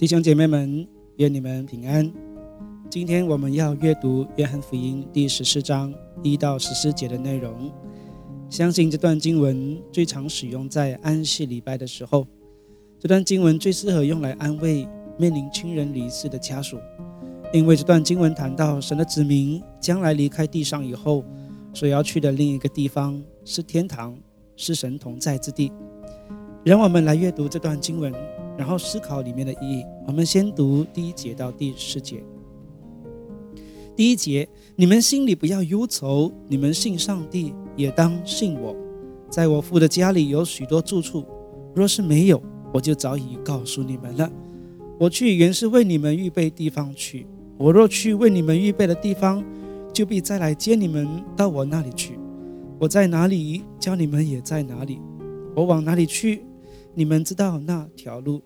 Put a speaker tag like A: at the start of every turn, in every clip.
A: 弟兄姐妹们，愿你们平安。今天我们要阅读约翰福音第十四章一到十四节的内容。相信这段经文最常使用在安息礼拜的时候。这段经文最适合用来安慰面临亲人离世的家属，因为这段经文谈到神的子民将来离开地上以后所要去的另一个地方是天堂，是神同在之地。让我们来阅读这段经文，然后思考里面的意义。我们先读第一节到第四节。第一节，你们心里不要忧愁，你们信上帝，也当信我。在我父的家里有许多住处，若是没有，我就早已告诉你们了。我去原是为你们预备地方去。我若去为你们预备的地方，就必再来接你们到我那里去。我在哪里，叫你们也在哪里。我往哪里去？你们知道那条路。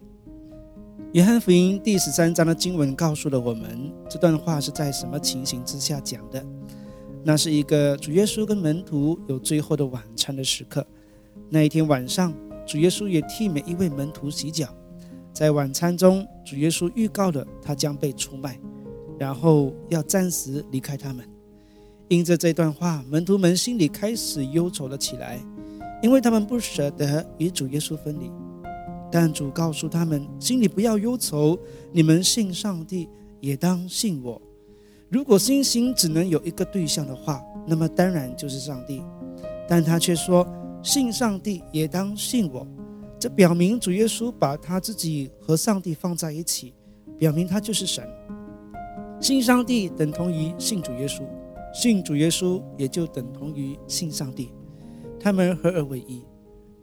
A: 约翰福音第十三章的经文告诉了我们，这段话是在什么情形之下讲的？那是一个主耶稣跟门徒有最后的晚餐的时刻。那一天晚上，主耶稣也替每一位门徒洗脚。在晚餐中，主耶稣预告了他将被出卖，然后要暂时离开他们。因着这段话，门徒们心里开始忧愁了起来。因为他们不舍得与主耶稣分离，但主告诉他们：心里不要忧愁，你们信上帝，也当信我。如果信心只能有一个对象的话，那么当然就是上帝。但他却说：信上帝，也当信我。这表明主耶稣把他自己和上帝放在一起，表明他就是神。信上帝等同于信主耶稣，信主耶稣也就等同于信上帝。他们合而为一，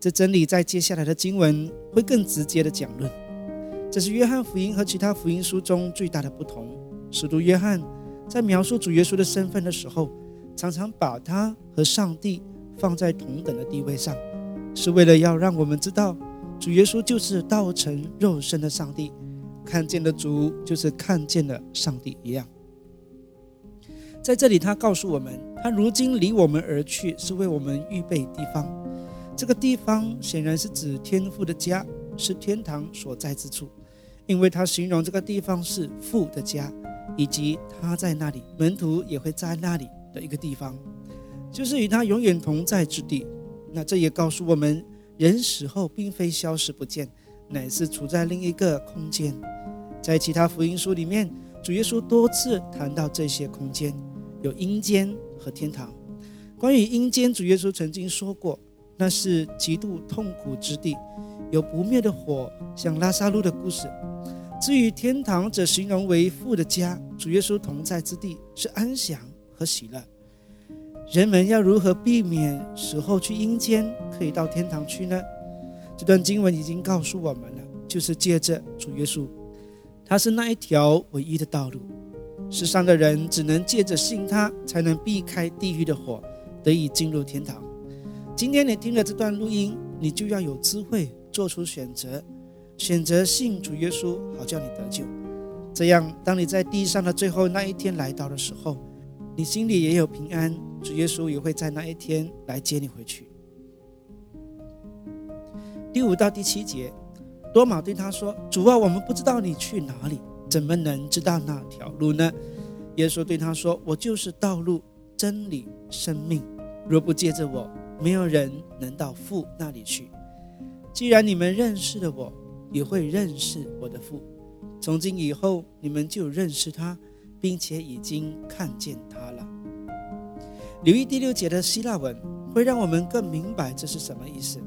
A: 这真理在接下来的经文会更直接的讲论。这是约翰福音和其他福音书中最大的不同。使徒约翰在描述主耶稣的身份的时候，常常把他和上帝放在同等的地位上，是为了要让我们知道，主耶稣就是道成肉身的上帝，看见的主就是看见了上帝一样。在这里，他告诉我们，他如今离我们而去，是为我们预备地方。这个地方显然是指天父的家，是天堂所在之处，因为他形容这个地方是父的家，以及他在那里，门徒也会在那里的一个地方，就是与他永远同在之地。那这也告诉我们，人死后并非消失不见，乃是处在另一个空间。在其他福音书里面，主耶稣多次谈到这些空间。有阴间和天堂。关于阴间，主耶稣曾经说过，那是极度痛苦之地，有不灭的火，像拉萨路的故事。至于天堂，则形容为父的家，主耶稣同在之地，是安详和喜乐。人们要如何避免死后去阴间，可以到天堂去呢？这段经文已经告诉我们了，就是借着主耶稣，他是那一条唯一的道路。世上的人只能借着信他，才能避开地狱的火，得以进入天堂。今天你听了这段录音，你就要有智慧做出选择，选择信主耶稣，好叫你得救。这样，当你在地上的最后那一天来到的时候，你心里也有平安，主耶稣也会在那一天来接你回去。第五到第七节，多马对他说：“主啊，我们不知道你去哪里。”怎么能知道那条路呢？耶稣对他说：“我就是道路、真理、生命。若不借着我，没有人能到父那里去。既然你们认识了我，也会认识我的父。从今以后，你们就认识他，并且已经看见他了。”留意第六节的希腊文，会让我们更明白这是什么意思。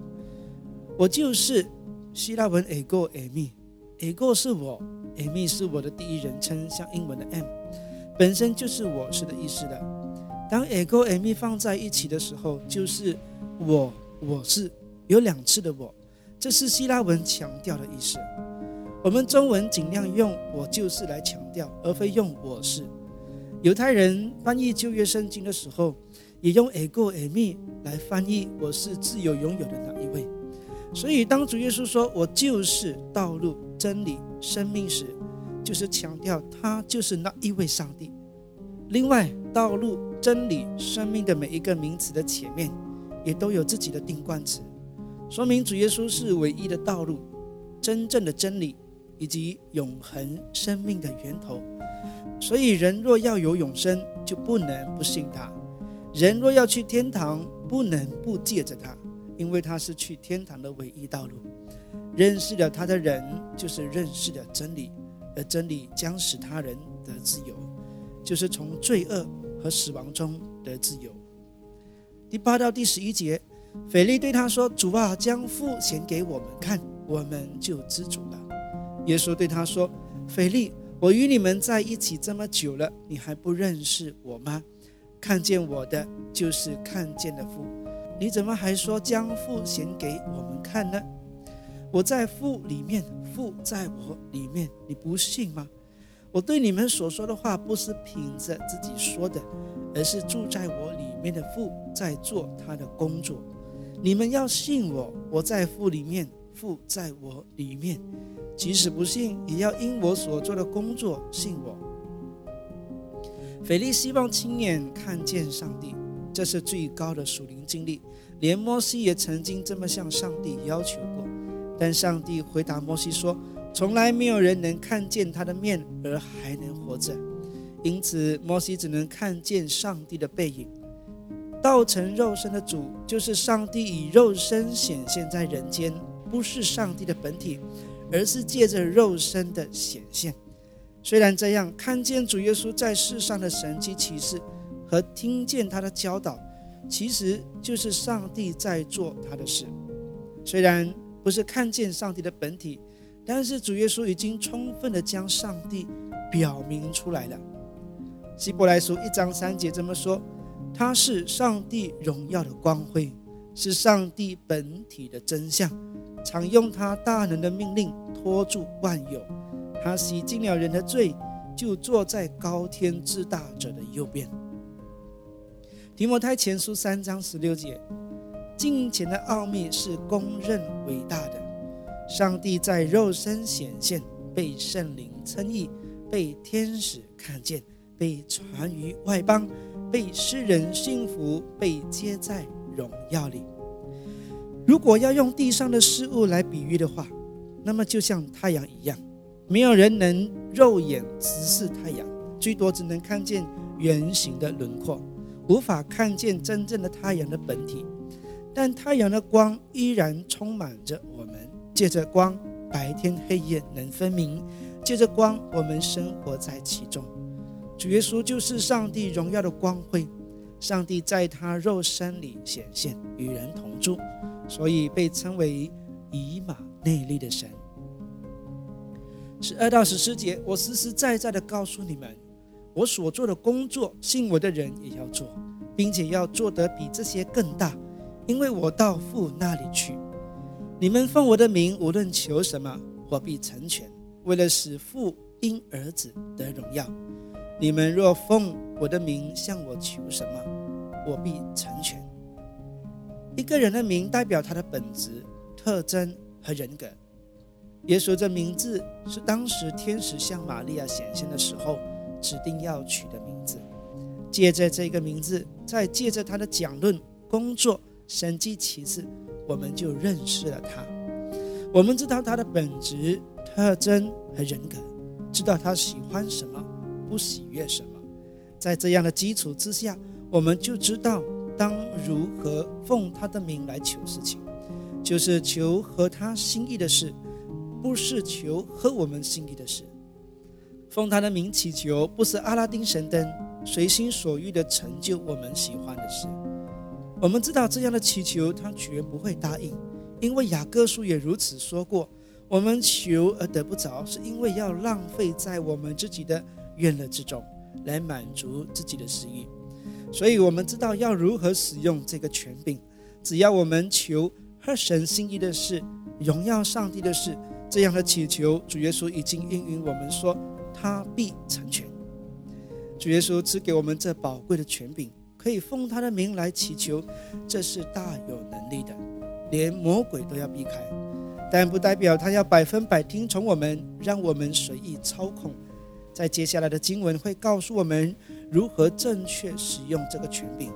A: 我就是希腊文 ego 和 “me”，“ego” 是我。a m e 是我的第一人称，像英文的 M，本身就是我是的意思的。当 ego Amy 放在一起的时候，就是我我是有两次的我，这是希腊文强调的意思。我们中文尽量用我就是来强调，而非用我是。犹太人翻译旧约圣经的时候，也用 ego Amy 来翻译我是自由拥有的那一位。所以当主耶稣说我就是道路。真理、生命时，就是强调他就是那一位上帝。另外，道路、真理、生命的每一个名词的前面，也都有自己的定冠词，说明主耶稣是唯一的道路、真正的真理，以及永恒生命的源头。所以，人若要有永生，就不能不信他；人若要去天堂，不能不借着他，因为他是去天堂的唯一道路。认识了他的人，就是认识了真理，而真理将使他人得自由，就是从罪恶和死亡中得自由。第八到第十一节，腓力对他说：“主啊，将父显给我们看，我们就知足了。”耶稣对他说：“腓力。”我与你们在一起这么久了，你还不认识我吗？看见我的，就是看见了父。你怎么还说将父显给我们看呢？我在父里面，父在我里面，你不信吗？我对你们所说的话，不是凭着自己说的，而是住在我里面的父在做他的工作。你们要信我，我在父里面，父在我里面。即使不信，也要因我所做的工作信我。腓力希望亲眼看见上帝，这是最高的属灵经历。连摩西也曾经这么向上帝要求过，但上帝回答摩西说：“从来没有人能看见他的面而还能活着。”因此，摩西只能看见上帝的背影。道成肉身的主，就是上帝以肉身显现在人间，不是上帝的本体。而是借着肉身的显现。虽然这样，看见主耶稣在世上的神迹启示和听见他的教导，其实就是上帝在做他的事。虽然不是看见上帝的本体，但是主耶稣已经充分的将上帝表明出来了。希伯来书一章三节这么说：“他是上帝荣耀的光辉，是上帝本体的真相。”常用他大能的命令托住万有，他洗净了人的罪，就坐在高天之大者的右边。提摩太前书三章十六节，金钱的奥秘是公认伟大的。上帝在肉身显现，被圣灵称义，被天使看见，被传于外邦，被世人信服，被接在荣耀里。如果要用地上的事物来比喻的话，那么就像太阳一样，没有人能肉眼直视太阳，最多只能看见圆形的轮廓，无法看见真正的太阳的本体。但太阳的光依然充满着我们，借着光，白天黑夜能分明；借着光，我们生活在其中。主耶稣就是上帝荣耀的光辉，上帝在他肉身里显现，与人同住。所以被称为以马内利的神。十二到十四节，我实实在在的告诉你们，我所做的工作，信我的人也要做，并且要做得比这些更大，因为我到父那里去。你们奉我的名无论求什么，我必成全，为了使父因儿子得荣耀。你们若奉我的名向我求什么，我必成全。一个人的名代表他的本质、特征和人格。耶稣这名字是当时天使向玛利亚显现的时候指定要取的名字。借着这个名字，再借着他的讲论、工作、神迹其次，我们就认识了他。我们知道他的本质、特征和人格，知道他喜欢什么，不喜悦什么。在这样的基础之下，我们就知道。当如何奉他的名来求事情，就是求合他心意的事，不是求合我们心意的事。奉他的名祈求，不是阿拉丁神灯，随心所欲的成就我们喜欢的事。我们知道这样的祈求，他绝不会答应，因为雅各书也如此说过：我们求而得不着，是因为要浪费在我们自己的愿乐之中，来满足自己的私欲。所以，我们知道要如何使用这个权柄。只要我们求合神心意的事，荣耀上帝的事，这样的祈求，主耶稣已经应允我们说，他必成全。主耶稣赐给我们这宝贵的权柄，可以奉他的名来祈求，这是大有能力的，连魔鬼都要避开。但不代表他要百分百听从我们，让我们随意操控。在接下来的经文会告诉我们如何正确使用这个权柄，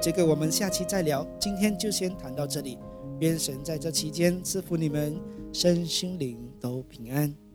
A: 这个我们下期再聊。今天就先谈到这里，愿神在这期间赐福你们身心灵都平安。